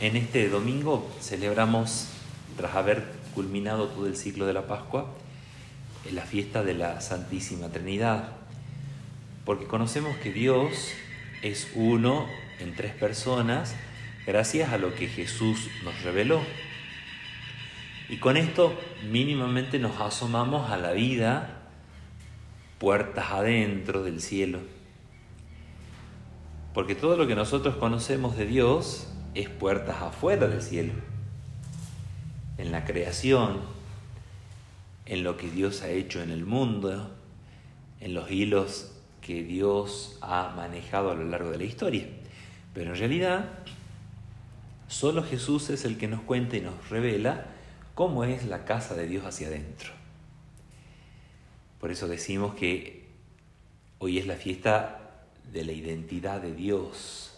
En este domingo celebramos, tras haber culminado todo el ciclo de la Pascua, la fiesta de la Santísima Trinidad, porque conocemos que Dios es uno en tres personas gracias a lo que Jesús nos reveló. Y con esto mínimamente nos asomamos a la vida puertas adentro del cielo. Porque todo lo que nosotros conocemos de Dios es puertas afuera del cielo. En la creación, en lo que Dios ha hecho en el mundo, en los hilos que Dios ha manejado a lo largo de la historia. Pero en realidad, solo Jesús es el que nos cuenta y nos revela cómo es la casa de Dios hacia adentro. Por eso decimos que hoy es la fiesta de la identidad de Dios,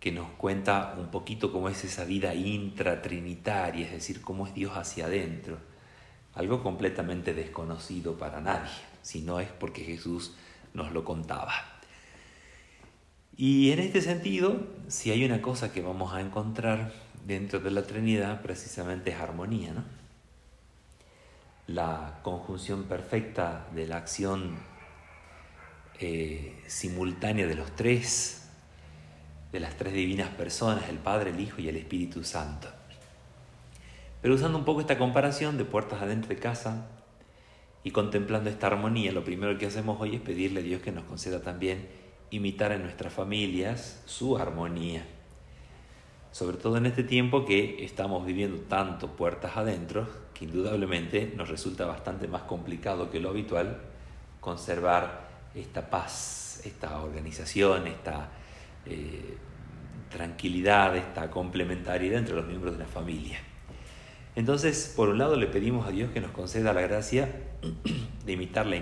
que nos cuenta un poquito cómo es esa vida intratrinitaria, es decir, cómo es Dios hacia adentro, algo completamente desconocido para nadie, si no es porque Jesús nos lo contaba. Y en este sentido, si hay una cosa que vamos a encontrar dentro de la Trinidad, precisamente es armonía, ¿no? La conjunción perfecta de la acción eh, simultánea de los tres, de las tres divinas personas, el Padre, el Hijo y el Espíritu Santo. Pero usando un poco esta comparación de puertas adentro de casa y contemplando esta armonía, lo primero que hacemos hoy es pedirle a Dios que nos conceda también imitar en nuestras familias su armonía. Sobre todo en este tiempo que estamos viviendo tanto puertas adentro que indudablemente nos resulta bastante más complicado que lo habitual conservar esta paz, esta organización, esta eh, tranquilidad, esta complementariedad entre los miembros de la familia. Entonces, por un lado le pedimos a Dios que nos conceda la gracia de imitar la,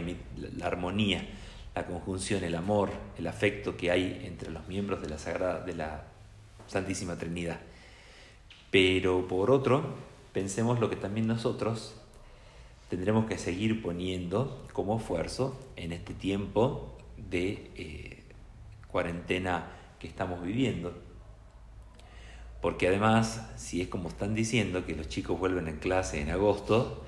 la, armonía, la conjunción, el amor, el afecto que hay entre los miembros de la Sagrada, de la Santísima Trinidad. Pero por otro, pensemos lo que también nosotros tendremos que seguir poniendo como esfuerzo en este tiempo de eh, cuarentena que estamos viviendo. Porque además, si es como están diciendo que los chicos vuelven en clase en agosto,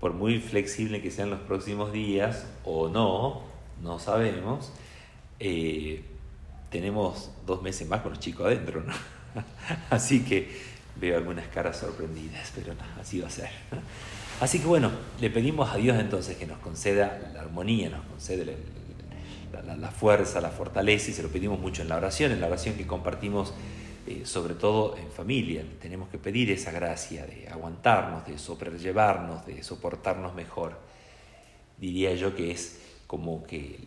por muy flexible que sean los próximos días o no, no sabemos, eh, tenemos dos meses más con los chicos adentro. Así que veo algunas caras sorprendidas, pero no, así va a ser. Así que bueno, le pedimos a Dios entonces que nos conceda la armonía, nos conceda la, fuerza, la fortaleza y se lo pedimos mucho en la oración, en la oración que compartimos eh, sobre todo en familia. Tenemos que pedir esa gracia de aguantarnos, de sobrellevarnos, de soportarnos mejor. Diría yo que es como que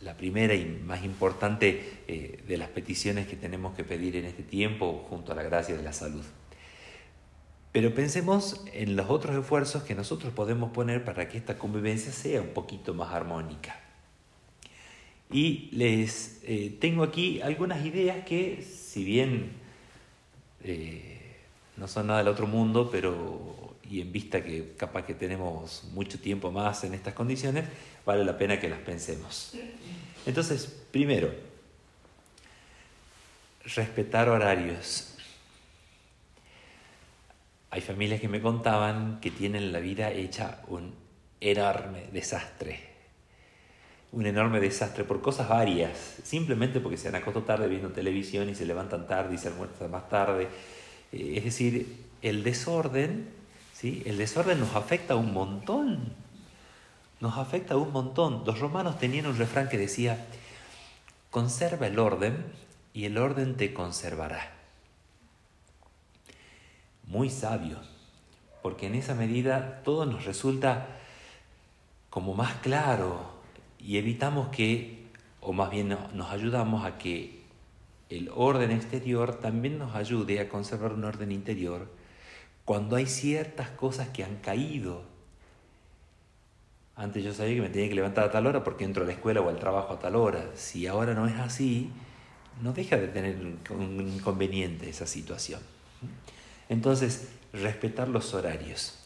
la primera y más importante eh, de las peticiones que tenemos que pedir en este tiempo junto a la gracia de la salud. Pero pensemos en los otros esfuerzos que nosotros podemos poner para que esta convivencia sea un poquito más armónica. Y les eh, tengo aquí algunas ideas que, si bien eh, no son nada del otro mundo, pero y en vista que capaz que tenemos mucho tiempo más en estas condiciones, vale la pena que las pensemos. Entonces, primero, respetar horarios. Hay familias que me contaban que tienen la vida hecha un enorme desastre. Un enorme desastre por cosas varias, simplemente porque se han acostado tarde viendo televisión y se levantan tarde y se almuerzan más tarde. Eh, es decir, el desorden, ¿sí? el desorden nos afecta un montón. Nos afecta un montón. Los romanos tenían un refrán que decía, conserva el orden y el orden te conservará muy sabio, porque en esa medida todo nos resulta como más claro y evitamos que, o más bien nos ayudamos a que el orden exterior también nos ayude a conservar un orden interior cuando hay ciertas cosas que han caído. Antes yo sabía que me tenía que levantar a tal hora porque entro a la escuela o al trabajo a tal hora. Si ahora no es así, no deja de tener un inconveniente esa situación. Entonces, respetar los horarios.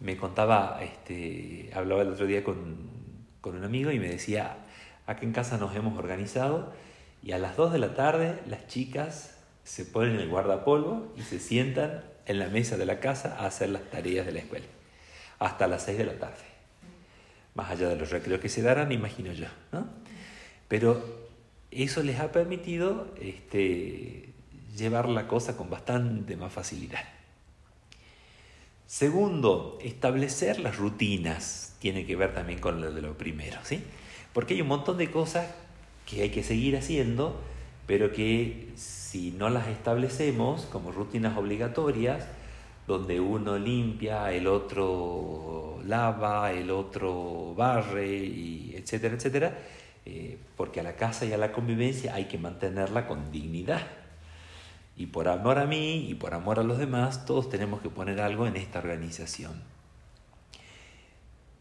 Me contaba, este, hablaba el otro día con, un amigo y me decía, acá en casa nos hemos organizado Y a las 2 de la tarde las chicas se ponen el guardapolvo y se sientan en la mesa de la casa a hacer las tareas de la escuela. Hasta las 6 de la tarde. Más allá de los recreos que se darán, imagino yo. ¿no? Pero eso les ha permitido este, llevar la cosa con bastante más facilidad. Segundo, establecer las rutinas tiene que ver también con lo de lo primero, ¿sí? Porque hay un montón de cosas que hay que seguir haciendo, pero que si no las establecemos como rutinas obligatorias, donde uno limpia, el otro lava, el otro barre, y etcétera, etcétera, eh, porque a la casa y a la convivencia hay que mantenerla con dignidad. Y por amor a mí y por amor a los demás, todos tenemos que poner algo en esta organización.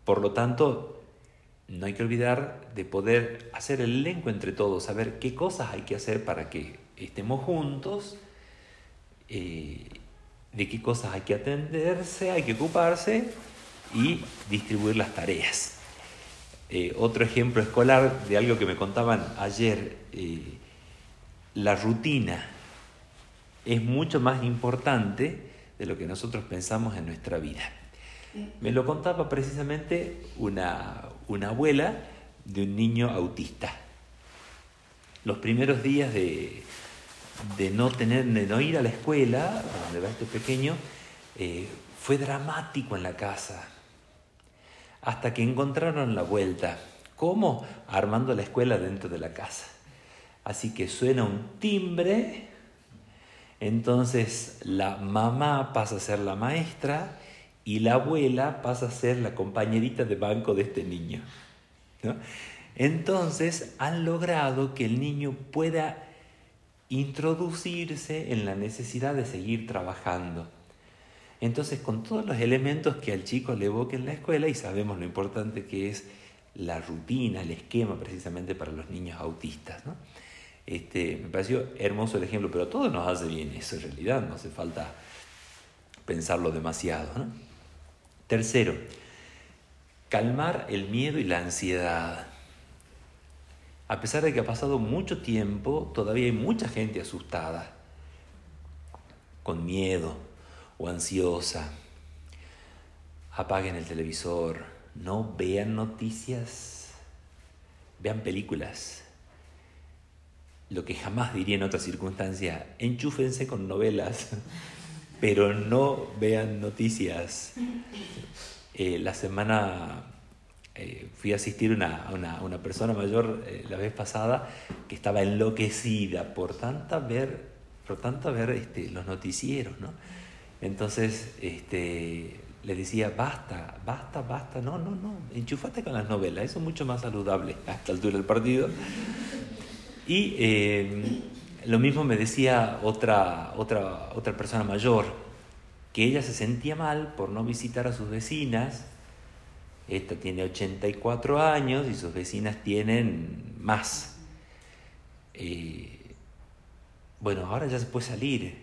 Por lo tanto, no hay que olvidar de poder hacer el elenco entre todos, saber qué cosas hay que hacer para que estemos juntos, eh, de qué cosas hay que atenderse, hay que ocuparse y distribuir las tareas. Eh, otro ejemplo escolar de algo que me contaban ayer, eh, la rutina es mucho más importante de lo que nosotros pensamos en nuestra vida. Me lo contaba precisamente una, una abuela de un niño autista. Los primeros días de, de no tener, de no ir a la escuela, donde va este pequeño, eh, fue dramático en la casa. Hasta que encontraron la vuelta. ¿Cómo? Armando la escuela dentro de la casa. Así que suena un timbre entonces la mamá pasa a ser la maestra y la abuela pasa a ser la compañerita de banco de este niño. Entonces han logrado que el niño pueda introducirse en la necesidad de seguir trabajando. Entonces, con todos los elementos que al chico le evoquen la escuela, y sabemos lo importante que es la rutina, el esquema precisamente para los niños autistas. ¿no? Este, me pareció hermoso el ejemplo, pero todo nos hace bien eso en realidad, no hace falta pensarlo demasiado. Tercero, calmar el miedo y la ansiedad. A pesar de que ha pasado mucho tiempo, todavía hay mucha gente asustada, con miedo o ansiosa. Apaguen el televisor, no vean noticias, vean películas lo que jamás diría en otra circunstancia, enchúfense con novelas, pero no vean noticias. Eh, la semana eh, fui a asistir a una, persona mayor eh, la vez pasada que estaba enloquecida por tanta ver, por tanta ver este, los noticieros, ¿no? Entonces, este, le decía, basta, basta, basta, no, no, no, enchúfate con las novelas, eso es mucho más saludable a esta altura del partido. Y eh, lo mismo me decía otra, otra, otra persona mayor, que ella se sentía mal por no visitar a sus vecinas. Esta tiene 84 años y sus vecinas tienen más. Eh, bueno, ahora ya se puede salir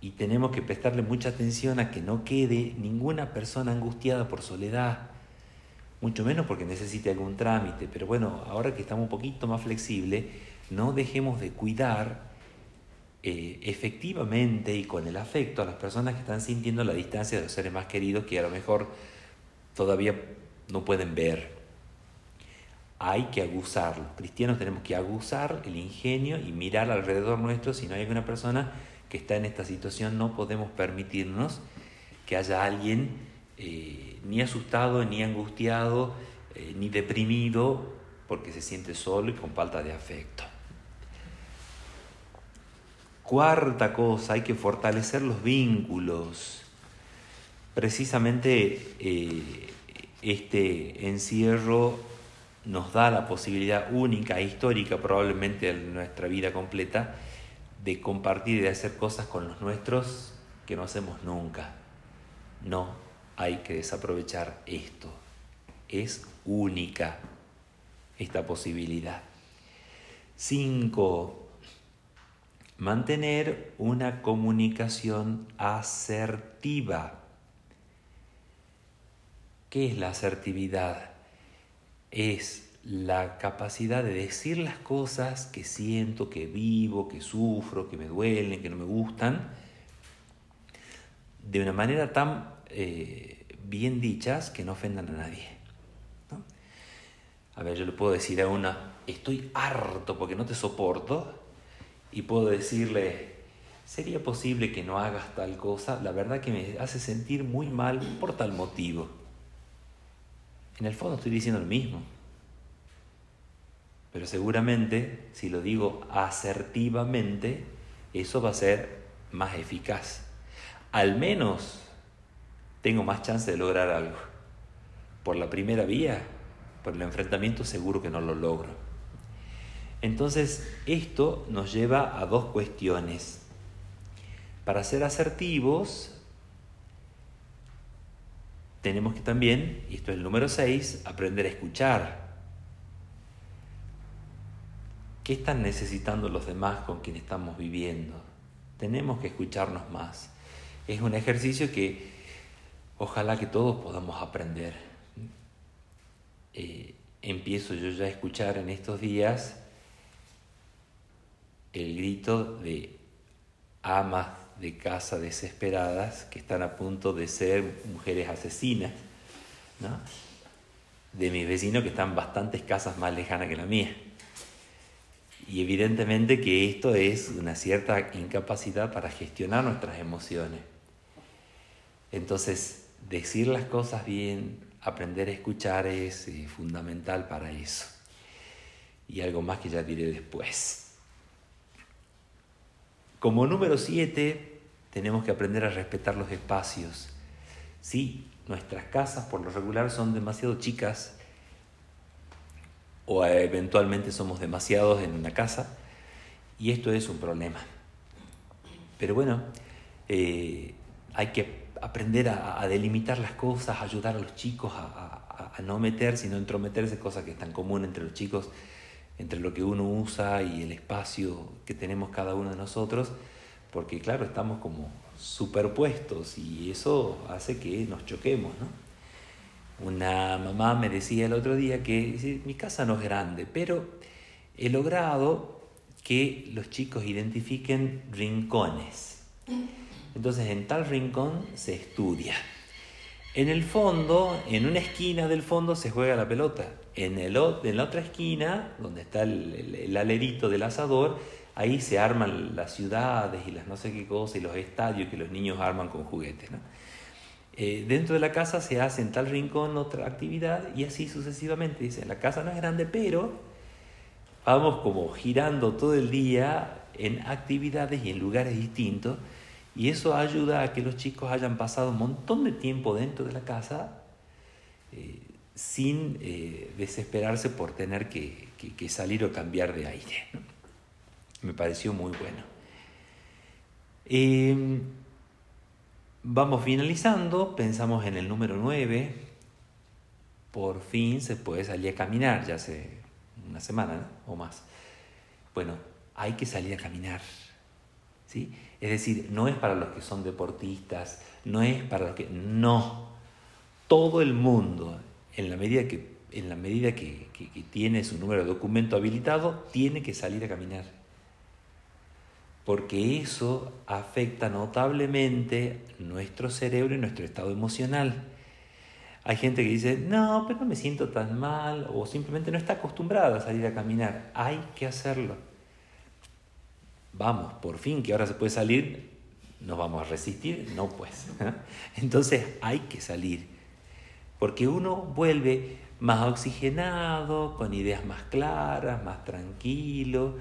y tenemos que prestarle mucha atención a que no quede ninguna persona angustiada por soledad mucho menos porque necesite algún trámite, pero bueno, ahora que estamos un poquito más flexibles, no dejemos de cuidar eh, efectivamente y con el afecto a las personas que están sintiendo la distancia de los seres más queridos que a lo mejor todavía no pueden ver. Hay que aguzar, los cristianos tenemos que aguzar el ingenio y mirar alrededor nuestro si no hay alguna persona que está en esta situación, no podemos permitirnos que haya alguien eh, ni asustado, ni angustiado, eh, ni deprimido, porque se siente solo y con falta de afecto. Cuarta cosa, hay que fortalecer los vínculos. Precisamente eh, este encierro nos da la posibilidad única e histórica probablemente en nuestra vida completa de compartir y de hacer cosas con los nuestros que no hacemos nunca. No, hay que desaprovechar esto. Es única esta posibilidad. Cinco, Mantener una comunicación asertiva. ¿Qué es la asertividad? Es la capacidad de decir las cosas que siento, que vivo, que sufro, que me duelen, que no me gustan, de una manera tan eh, bien dichas que no ofendan a nadie. A ver, yo le puedo decir a una, estoy harto porque no te soporto, y puedo decirle, ¿sería posible que no hagas tal cosa? La verdad que me hace sentir muy mal por tal motivo. En el fondo estoy diciendo lo mismo. Pero seguramente, si lo digo asertivamente, eso va a ser más eficaz. Al menos tengo más chance de lograr algo. Por la primera vía, por el enfrentamiento, seguro que no lo logro. Entonces, esto nos lleva a dos cuestiones. Para ser asertivos, tenemos que también, y esto es el número 6, aprender a escuchar. ¿Qué están necesitando los demás con quien estamos viviendo? Tenemos que escucharnos más. Es un ejercicio que ojalá que todos podamos aprender. Eh, empiezo yo ya a escuchar en estos días el grito de amas de casa desesperadas que están a punto de ser mujeres asesinas, de mis vecinos que están bastantes casas más lejanas que la mía. Y evidentemente que esto es una cierta incapacidad para gestionar nuestras emociones. Entonces, decir las cosas bien, aprender a escuchar es eh, fundamental para eso. Y algo más que ya diré después. Como número siete, tenemos que aprender a respetar los espacios. Sí, nuestras casas por lo regular son demasiado chicas o eventualmente somos demasiados en una casa y esto es un problema. Pero bueno, eh, hay que aprender a, delimitar las cosas, ayudar a los chicos a, no meterse y no entrometerse, cosas que es tan común entre los chicos, entre lo que uno usa y el espacio que tenemos cada uno de nosotros, porque claro, estamos como superpuestos y eso hace que nos choquemos, ¿no? Una mamá me decía el otro día que mi casa no es grande, pero he logrado que los chicos identifiquen rincones. Entonces en tal rincón se estudia. En el fondo, en una esquina del fondo se juega la pelota. En, el, en la otra esquina, donde está el, alerito del asador, ahí se arman las ciudades y las no sé qué cosas y los estadios que los niños arman con juguetes. ¿no? Eh, dentro de la casa se hace en tal rincón otra actividad y así sucesivamente. Dice, la casa no es grande, pero vamos como girando todo el día en actividades y en lugares distintos y eso ayuda a que los chicos hayan pasado un montón de tiempo dentro de la casa eh, sin eh, desesperarse por tener que, salir o cambiar de aire. Me pareció muy bueno. Vamos finalizando, pensamos en el número 9. Por fin se puede salir a caminar, ya hace una semana o más. Bueno, hay que salir a caminar. ¿sí? Es decir, no es para los que son deportistas, no es para los que... No, todo el mundo, en la medida que, en la medida que tiene su número de documento habilitado, tiene que salir a caminar porque eso afecta notablemente nuestro cerebro y nuestro estado emocional. Hay gente que dice, no, pero no me siento tan mal, o simplemente no está acostumbrada a salir a caminar. Hay que hacerlo. Vamos, por fin que ahora se puede salir, ¿nos vamos a resistir? No, pues. Entonces hay que salir, porque uno vuelve más oxigenado, con ideas más claras, más tranquilo,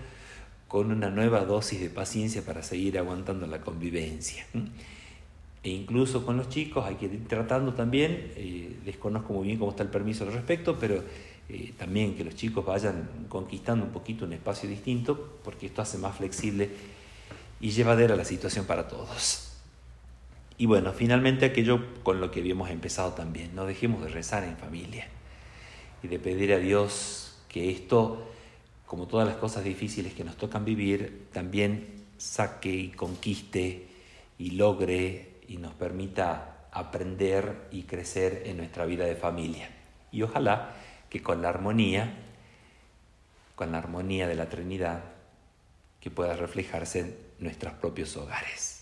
con una nueva dosis de paciencia para seguir aguantando la convivencia. E incluso con los chicos hay que ir tratando también, eh, desconozco muy bien cómo está el permiso al respecto, pero eh, también que los chicos vayan conquistando un poquito un espacio distinto, porque esto hace más flexible y llevadera la situación para todos. Y bueno, finalmente aquello con lo que habíamos empezado también, no dejemos de rezar en familia y de pedir a Dios que esto como todas las cosas difíciles que nos tocan vivir, también saque y conquiste y logre y nos permita aprender y crecer en nuestra vida de familia. Y ojalá que con la armonía, con la armonía de la Trinidad, que pueda reflejarse en nuestros propios hogares.